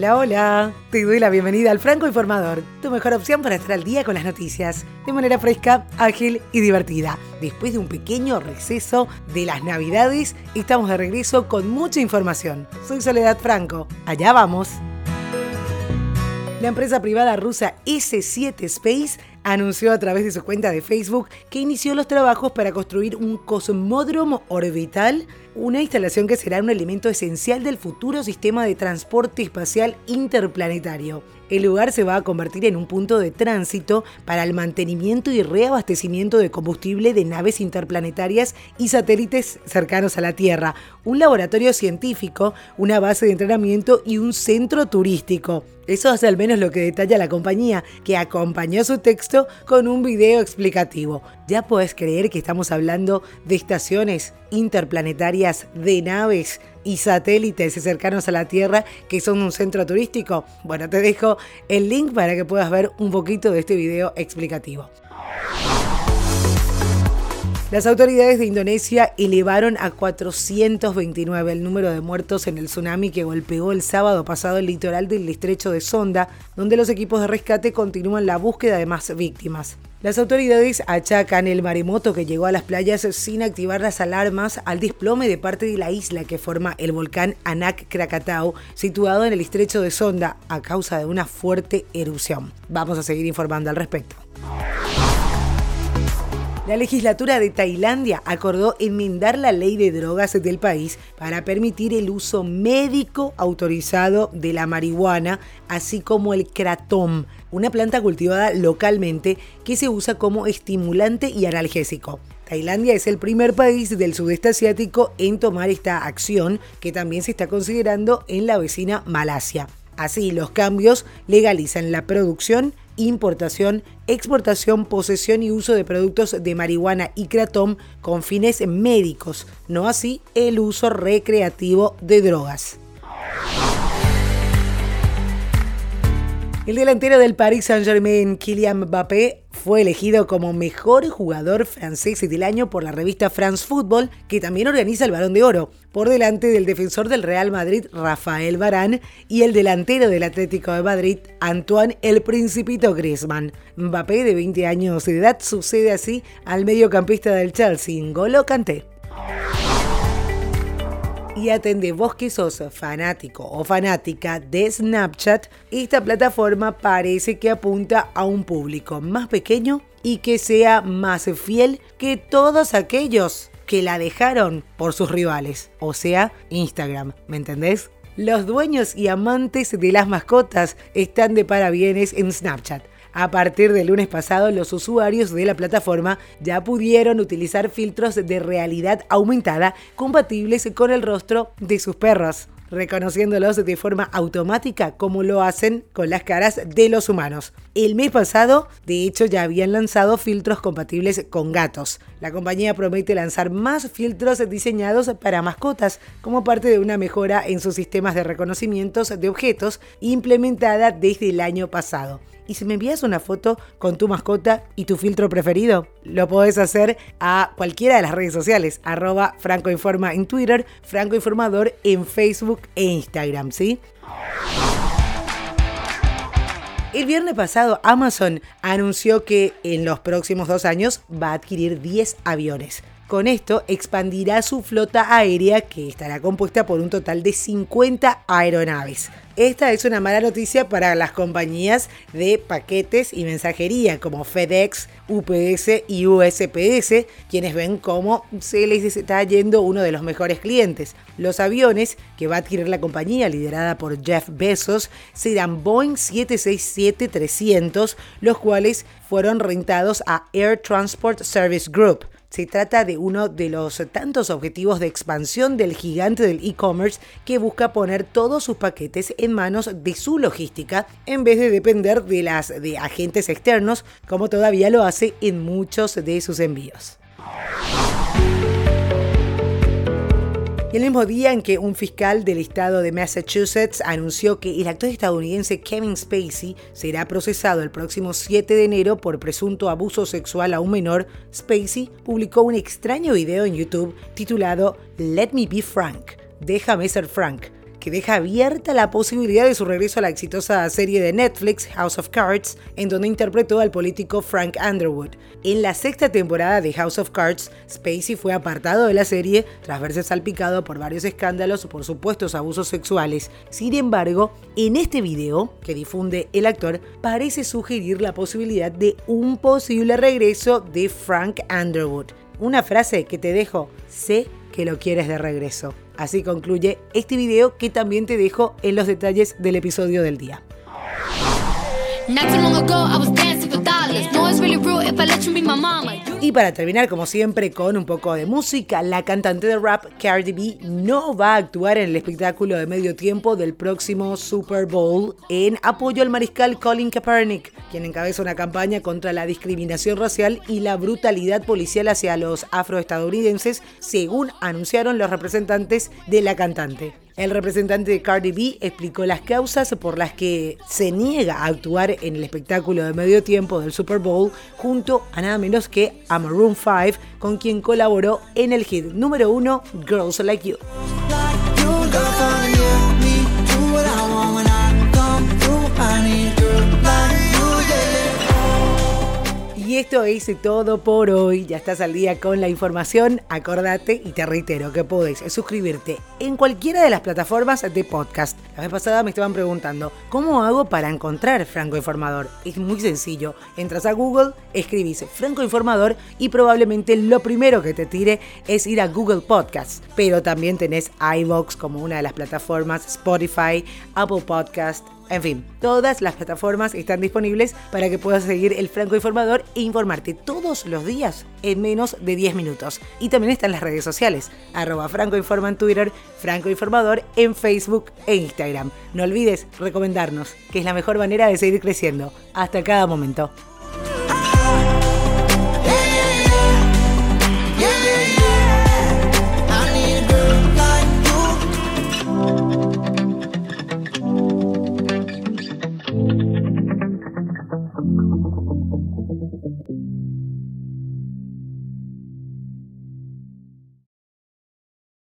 Hola, hola. Te doy la bienvenida al Franco Informador, tu mejor opción para estar al día con las noticias, de manera fresca, ágil y divertida. Después de un pequeño receso de las Navidades, estamos de regreso con mucha información. Soy Soledad Franco. Allá vamos. La empresa privada rusa S7 Space anunció a través de su cuenta de Facebook que inició los trabajos para construir un cosmódromo orbital, una instalación que será un elemento esencial del futuro sistema de transporte espacial interplanetario. El lugar se va a convertir en un punto de tránsito para el mantenimiento y reabastecimiento de combustible de naves interplanetarias y satélites cercanos a la Tierra, un laboratorio científico, una base de entrenamiento y un centro turístico. Eso es al menos lo que detalla la compañía, que acompañó su texto con un video explicativo. Ya puedes creer que estamos hablando de estaciones interplanetarias de naves y satélites cercanos a la Tierra que son un centro turístico. Bueno, te dejo el link para que puedas ver un poquito de este video explicativo. Las autoridades de Indonesia elevaron a 429 el número de muertos en el tsunami que golpeó el sábado pasado el litoral del estrecho de Sonda, donde los equipos de rescate continúan la búsqueda de más víctimas. Las autoridades achacan el maremoto que llegó a las playas sin activar las alarmas al desplome de parte de la isla que forma el volcán Anak Krakatau, situado en el estrecho de Sonda, a causa de una fuerte erupción. Vamos a seguir informando al respecto. La legislatura de Tailandia acordó enmendar la ley de drogas del país para permitir el uso médico autorizado de la marihuana, así como el kratom, una planta cultivada localmente que se usa como estimulante y analgésico. Tailandia es el primer país del sudeste asiático en tomar esta acción, que también se está considerando en la vecina Malasia. Así, los cambios legalizan la producción, importación, exportación, posesión y uso de productos de marihuana y kratom con fines médicos, no así el uso recreativo de drogas. El delantero del Paris Saint-Germain, Kylian Mbappé, fue elegido como mejor jugador francés del año por la revista France Football, que también organiza el Balón de Oro, por delante del defensor del Real Madrid, Rafael Varane, y el delantero del Atlético de Madrid, Antoine El Principito Griezmann. Mbappé, de 20 años de edad, sucede así al mediocampista del Chelsea, N'Golo Kanté y atende vos que sos fanático o fanática de Snapchat, esta plataforma parece que apunta a un público más pequeño y que sea más fiel que todos aquellos que la dejaron por sus rivales, o sea, Instagram, ¿me entendés? Los dueños y amantes de las mascotas están de parabienes en Snapchat. A partir del lunes pasado, los usuarios de la plataforma ya pudieron utilizar filtros de realidad aumentada compatibles con el rostro de sus perros reconociéndolos de forma automática como lo hacen con las caras de los humanos. El mes pasado, de hecho, ya habían lanzado filtros compatibles con gatos. La compañía promete lanzar más filtros diseñados para mascotas como parte de una mejora en sus sistemas de reconocimientos de objetos implementada desde el año pasado y si me envías una foto con tu mascota y tu filtro preferido, lo podés hacer a cualquiera de las redes sociales, arroba francoinforma en Twitter, francoinformador en Facebook e Instagram, ¿sí? El viernes pasado Amazon anunció que en los próximos dos años va a adquirir 10 aviones. Con esto expandirá su flota aérea que estará compuesta por un total de 50 aeronaves. Esta es una mala noticia para las compañías de paquetes y mensajería como FedEx, UPS y USPS, quienes ven cómo se les está yendo uno de los mejores clientes. Los aviones que va a adquirir la compañía liderada por Jeff Bezos serán Boeing 767-300, los cuales fueron rentados a Air Transport Service Group. Se trata de uno de los tantos objetivos de expansión del gigante del e-commerce que busca poner todos sus paquetes en manos de su logística en vez de depender de las de agentes externos como todavía lo hace en muchos de sus envíos. Y el mismo día en que un fiscal del estado de Massachusetts anunció que el actor estadounidense Kevin Spacey será procesado el próximo 7 de enero por presunto abuso sexual a un menor, Spacey publicó un extraño video en YouTube titulado Let Me Be Frank, déjame ser Frank, que deja abierta la posibilidad de su regreso a la exitosa serie de Netflix House of Cards, en donde interpretó al político Frank Underwood. En la sexta temporada de House of Cards, Spacey fue apartado de la serie tras verse salpicado por varios escándalos por supuestos abusos sexuales. Sin embargo, en este video que difunde el actor, parece sugerir la posibilidad de un posible regreso de Frank Underwood. Una frase que te dejo, sé que lo quieres de regreso. Así concluye este video que también te dejo en los detalles del episodio del día. Y para terminar, como siempre, con un poco de música, la cantante de rap Cardi B no va a actuar en el espectáculo de medio tiempo del próximo Super Bowl en apoyo al mariscal Colin Kaepernick, quien encabeza una campaña contra la discriminación racial y la brutalidad policial hacia los afroestadounidenses, según anunciaron los representantes de la cantante. El representante de Cardi B explicó las causas por las que se niega a actuar en el espectáculo de medio tiempo del Super Bowl junto a nada menos que a Maroon 5, con quien colaboró en el hit número uno Girls Like You. Esto es todo por hoy. Ya estás al día con la información. Acordate y te reitero que podés suscribirte en cualquiera de las plataformas de podcast. La vez pasada me estaban preguntando, ¿cómo hago para encontrar Franco Informador? Es muy sencillo. Entras a Google, escribís Franco Informador y probablemente lo primero que te tire es ir a Google Podcast. Pero también tenés iVox como una de las plataformas, Spotify, Apple Podcast, en fin, todas las plataformas están disponibles para que puedas seguir el Franco Informador e informarte todos los días en menos de 10 minutos. Y también están las redes sociales, arroba Franco en Twitter, Franco Informador en Facebook e Instagram. No olvides recomendarnos, que es la mejor manera de seguir creciendo. Hasta cada momento.